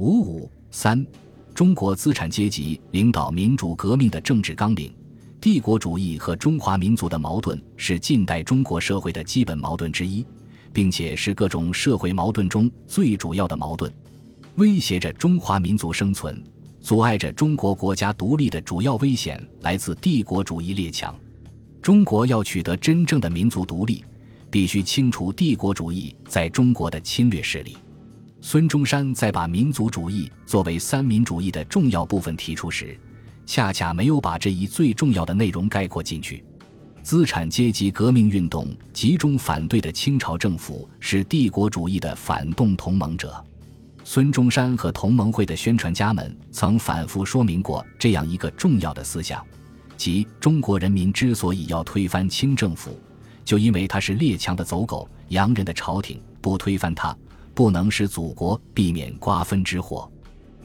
五五三，中国资产阶级领导民主革命的政治纲领。帝国主义和中华民族的矛盾是近代中国社会的基本矛盾之一，并且是各种社会矛盾中最主要的矛盾，威胁着中华民族生存、阻碍着中国国家独立的主要危险来自帝国主义列强。中国要取得真正的民族独立，必须清除帝国主义在中国的侵略势力。孙中山在把民族主义作为三民主义的重要部分提出时。恰恰没有把这一最重要的内容概括进去。资产阶级革命运动集中反对的清朝政府是帝国主义的反动同盟者。孙中山和同盟会的宣传家们曾反复说明过这样一个重要的思想，即中国人民之所以要推翻清政府，就因为他是列强的走狗、洋人的朝廷，不推翻他，不能使祖国避免瓜分之祸。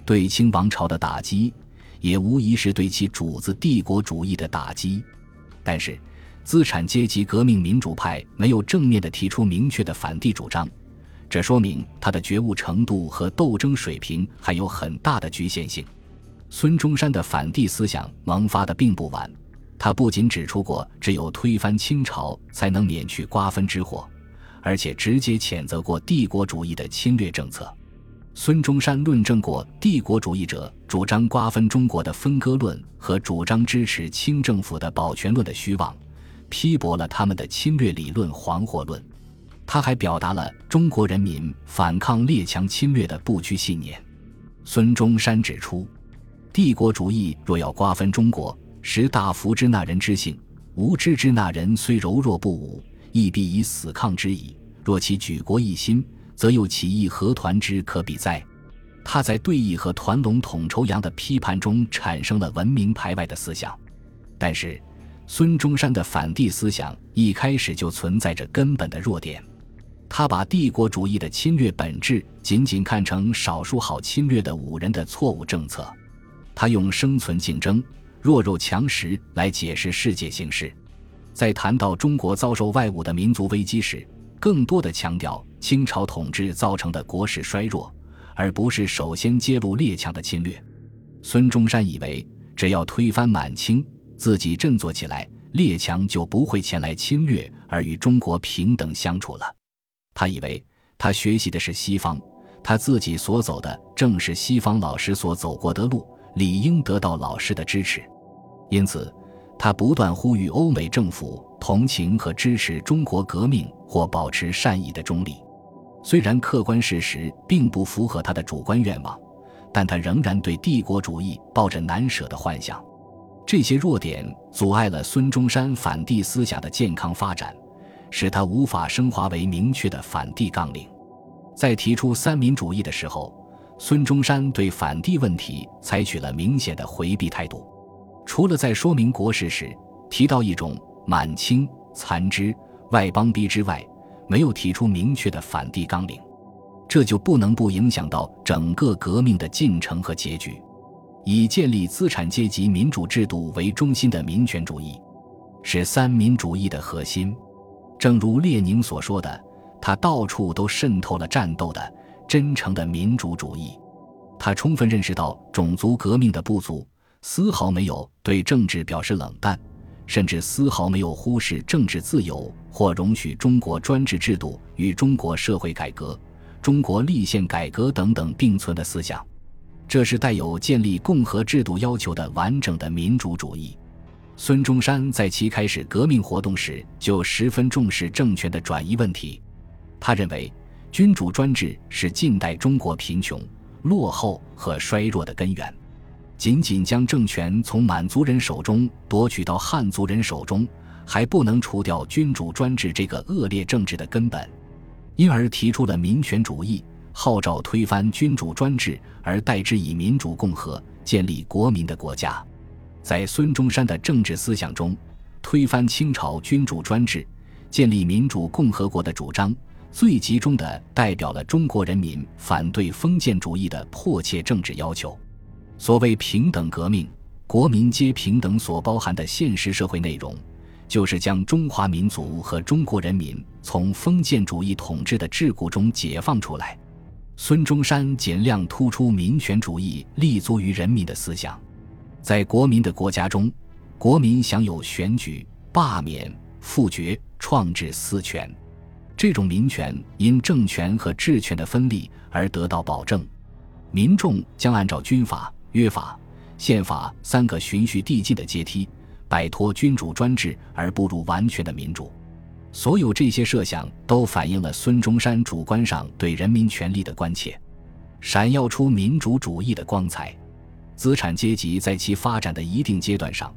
对清王朝的打击。也无疑是对其主子帝国主义的打击，但是资产阶级革命民主派没有正面的提出明确的反帝主张，这说明他的觉悟程度和斗争水平还有很大的局限性。孙中山的反帝思想萌发的并不晚，他不仅指出过只有推翻清朝才能免去瓜分之祸，而且直接谴责过帝国主义的侵略政策。孙中山论证过帝国主义者主张瓜分中国的分割论和主张支持清政府的保全论的虚妄，批驳了他们的侵略理论黄祸论。他还表达了中国人民反抗列强侵略的不屈信念。孙中山指出，帝国主义若要瓜分中国，识大福之那人之性，无知之那人虽柔弱不武，亦必以死抗之矣。若其举国一心。则又起义何团之可比哉？他在对弈和团龙统筹洋的批判中产生了文明排外的思想，但是孙中山的反帝思想一开始就存在着根本的弱点。他把帝国主义的侵略本质仅仅看成少数好侵略的五人的错误政策。他用生存竞争、弱肉强食来解释世界形势。在谈到中国遭受外侮的民族危机时，更多的强调清朝统治造成的国势衰弱，而不是首先揭露列强的侵略。孙中山以为，只要推翻满清，自己振作起来，列强就不会前来侵略，而与中国平等相处了。他以为，他学习的是西方，他自己所走的正是西方老师所走过的路，理应得到老师的支持。因此。他不断呼吁欧美政府同情和支持中国革命，或保持善意的中立。虽然客观事实并不符合他的主观愿望，但他仍然对帝国主义抱着难舍的幻想。这些弱点阻碍了孙中山反帝思想的健康发展，使他无法升华为明确的反帝纲领。在提出三民主义的时候，孙中山对反帝问题采取了明显的回避态度。除了在说明国事时提到一种满清残之外邦逼之外，没有提出明确的反帝纲领，这就不能不影响到整个革命的进程和结局。以建立资产阶级民主制度为中心的民权主义，是三民主义的核心。正如列宁所说的，他到处都渗透了战斗的真诚的民主主义。他充分认识到种族革命的不足。丝毫没有对政治表示冷淡，甚至丝毫没有忽视政治自由或容许中国专制制度与中国社会改革、中国立宪改革等等并存的思想。这是带有建立共和制度要求的完整的民主主义。孙中山在其开始革命活动时就十分重视政权的转移问题。他认为，君主专制是近代中国贫穷、落后和衰弱的根源。仅仅将政权从满族人手中夺取到汉族人手中，还不能除掉君主专制这个恶劣政治的根本，因而提出了民权主义，号召推翻君主专制，而代之以民主共和，建立国民的国家。在孙中山的政治思想中，推翻清朝君主专制，建立民主共和国的主张，最集中的代表了中国人民反对封建主义的迫切政治要求。所谓平等革命，国民皆平等所包含的现实社会内容，就是将中华民族和中国人民从封建主义统治的桎梏中解放出来。孙中山尽量突出民权主义立足于人民的思想，在国民的国家中，国民享有选举、罢免、复决、创制四权。这种民权因政权和治权的分立而得到保证，民众将按照军法、约法、宪法三个循序递进的阶梯，摆脱君主专制而步入完全的民主。所有这些设想都反映了孙中山主观上对人民权利的关切，闪耀出民主主义的光彩。资产阶级在其发展的一定阶段上，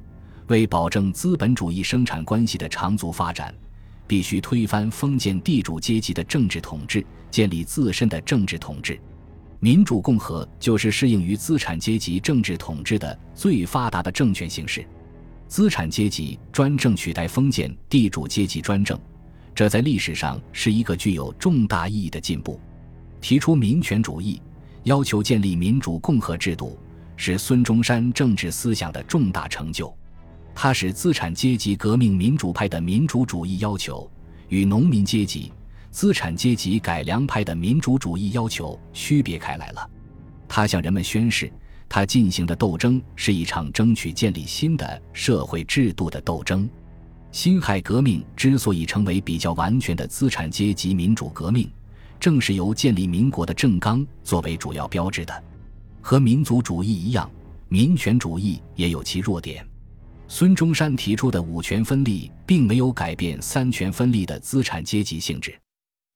为保证资本主义生产关系的长足发展。必须推翻封建地主阶级的政治统治，建立自身的政治统治。民主共和就是适应于资产阶级政治统治的最发达的政权形式。资产阶级专政取代封建地主阶级专政，这在历史上是一个具有重大意义的进步。提出民权主义，要求建立民主共和制度，是孙中山政治思想的重大成就。它使资产阶级革命民主派的民主主义要求与农民阶级、资产阶级改良派的民主主义要求区别开来了。他向人们宣示，他进行的斗争是一场争取建立新的社会制度的斗争。辛亥革命之所以成为比较完全的资产阶级民主革命，正是由建立民国的政纲作为主要标志的。和民族主义一样，民权主义也有其弱点。孙中山提出的五权分立，并没有改变三权分立的资产阶级性质。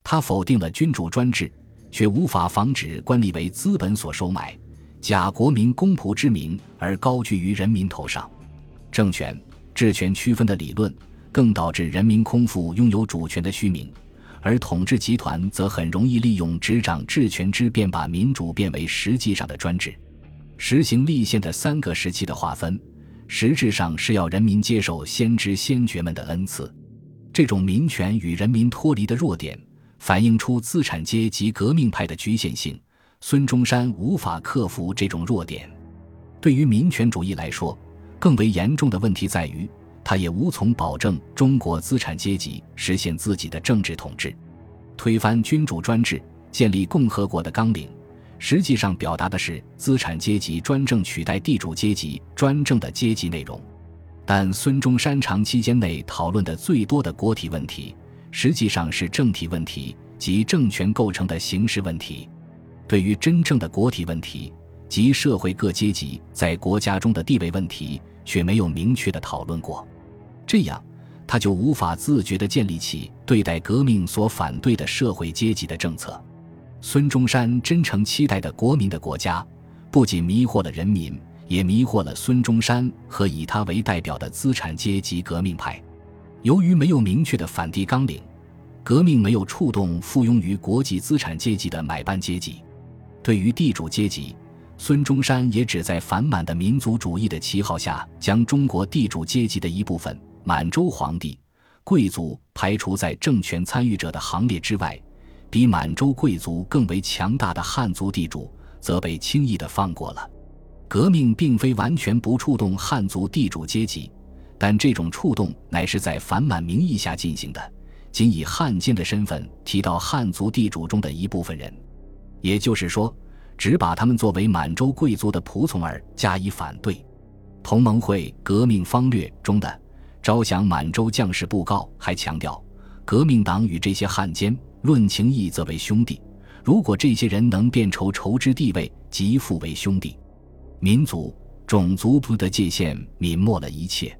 他否定了君主专制，却无法防止官吏为资本所收买，假国民公仆之名而高居于人民头上。政权、治权区分的理论，更导致人民空腹拥有主权的虚名，而统治集团则很容易利用执掌治权之便，把民主变为实际上的专制。实行立宪的三个时期的划分。实质上是要人民接受先知先觉们的恩赐，这种民权与人民脱离的弱点，反映出资产阶级革命派的局限性。孙中山无法克服这种弱点。对于民权主义来说，更为严重的问题在于，他也无从保证中国资产阶级实现自己的政治统治，推翻君主专制，建立共和国的纲领。实际上表达的是资产阶级专政取代地主阶级专政的阶级内容，但孙中山长期间内讨论的最多的国体问题，实际上是政体问题及政权构成的形式问题。对于真正的国体问题及社会各阶级在国家中的地位问题，却没有明确的讨论过，这样他就无法自觉地建立起对待革命所反对的社会阶级的政策。孙中山真诚期待的国民的国家，不仅迷惑了人民，也迷惑了孙中山和以他为代表的资产阶级革命派。由于没有明确的反帝纲领，革命没有触动附庸于国际资产阶级的买办阶级。对于地主阶级，孙中山也只在反满的民族主义的旗号下，将中国地主阶级的一部分满洲皇帝、贵族排除在政权参与者的行列之外。比满洲贵族更为强大的汉族地主则被轻易地放过了。革命并非完全不触动汉族地主阶级，但这种触动乃是在反满名义下进行的，仅以汉奸的身份提到汉族地主中的一部分人，也就是说，只把他们作为满洲贵族的仆从而加以反对。同盟会《革命方略》中的招降满洲将士布告还强调，革命党与这些汉奸。论情义，则为兄弟。如果这些人能变仇仇之地位，即复为兄弟。民族、种族不的界限泯没了一切，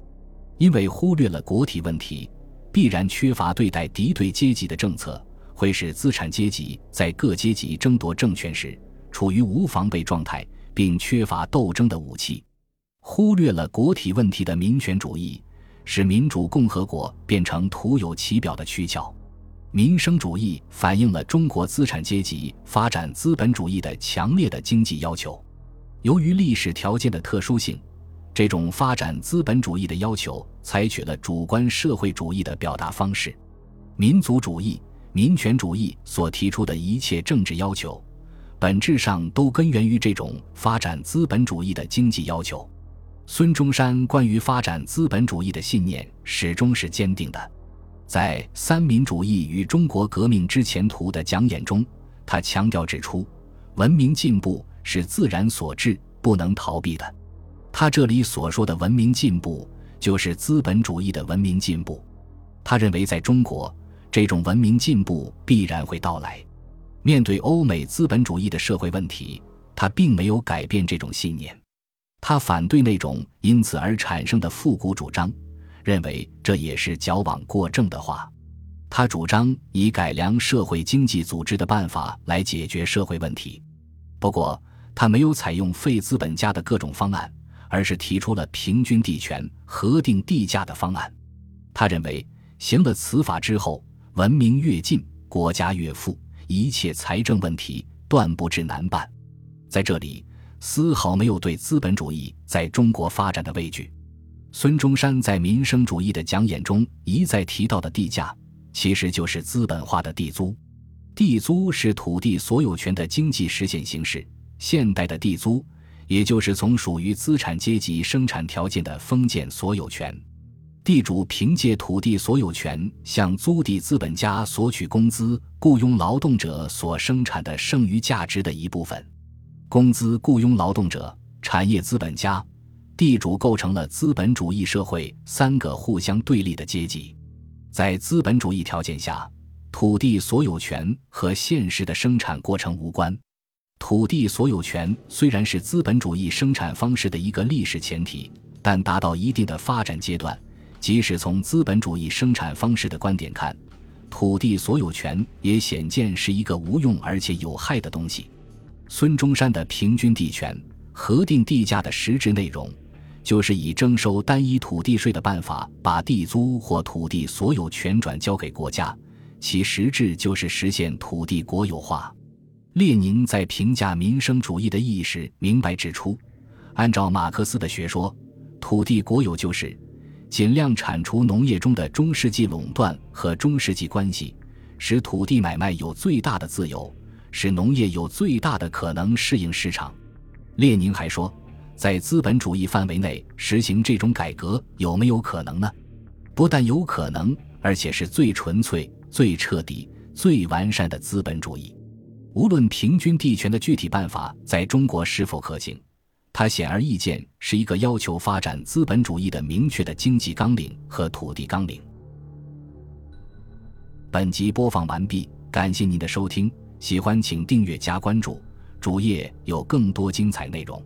因为忽略了国体问题，必然缺乏对待敌对阶级的政策，会使资产阶级在各阶级争夺政权时处于无防备状态，并缺乏斗争的武器。忽略了国体问题的民权主义，使民主共和国变成徒有其表的躯壳。民生主义反映了中国资产阶级发展资本主义的强烈的经济要求。由于历史条件的特殊性，这种发展资本主义的要求采取了主观社会主义的表达方式。民族主义、民权主义所提出的一切政治要求，本质上都根源于这种发展资本主义的经济要求。孙中山关于发展资本主义的信念始终是坚定的。在《三民主义与中国革命之前途》的讲演中，他强调指出，文明进步是自然所致，不能逃避的。他这里所说的文明进步，就是资本主义的文明进步。他认为，在中国，这种文明进步必然会到来。面对欧美资本主义的社会问题，他并没有改变这种信念。他反对那种因此而产生的复古主张，认为这也是矫枉过正的话。他主张以改良社会经济组织的办法来解决社会问题。不过，他没有采用废资本家的各种方案，而是提出了平均地权、核定地价的方案。他认为，行了此法之后，文明越进，国家越富，一切财政问题断不至难办。在这里，丝毫没有对资本主义在中国发展的畏惧。孙中山在民生主义的讲演中一再提到的地价。其实就是资本化的地租，地租是土地所有权的经济实现形式。现代的地租，也就是从属于资产阶级生产条件的封建所有权，地主凭借土地所有权向租地资本家索取工资，雇佣劳动者所生产的剩余价值的一部分。工资、雇佣劳动者、产业资本家、地主构成了资本主义社会三个互相对立的阶级。在资本主义条件下，土地所有权和现实的生产过程无关。土地所有权虽然是资本主义生产方式的一个历史前提，但达到一定的发展阶段，即使从资本主义生产方式的观点看，土地所有权也显见是一个无用而且有害的东西。孙中山的平均地权、核定地价的实质内容。就是以征收单一土地税的办法，把地租或土地所有权转交给国家，其实质就是实现土地国有化。列宁在评价民生主义的意义时，明白指出，按照马克思的学说，土地国有就是尽量铲除农业中的中世纪垄断和中世纪关系，使土地买卖有最大的自由，使农业有最大的可能适应市场。列宁还说。在资本主义范围内实行这种改革有没有可能呢？不但有可能，而且是最纯粹、最彻底、最完善的资本主义。无论平均地权的具体办法在中国是否可行，它显而易见是一个要求发展资本主义的明确的经济纲领和土地纲领。本集播放完毕，感谢您的收听，喜欢请订阅加关注，主页有更多精彩内容。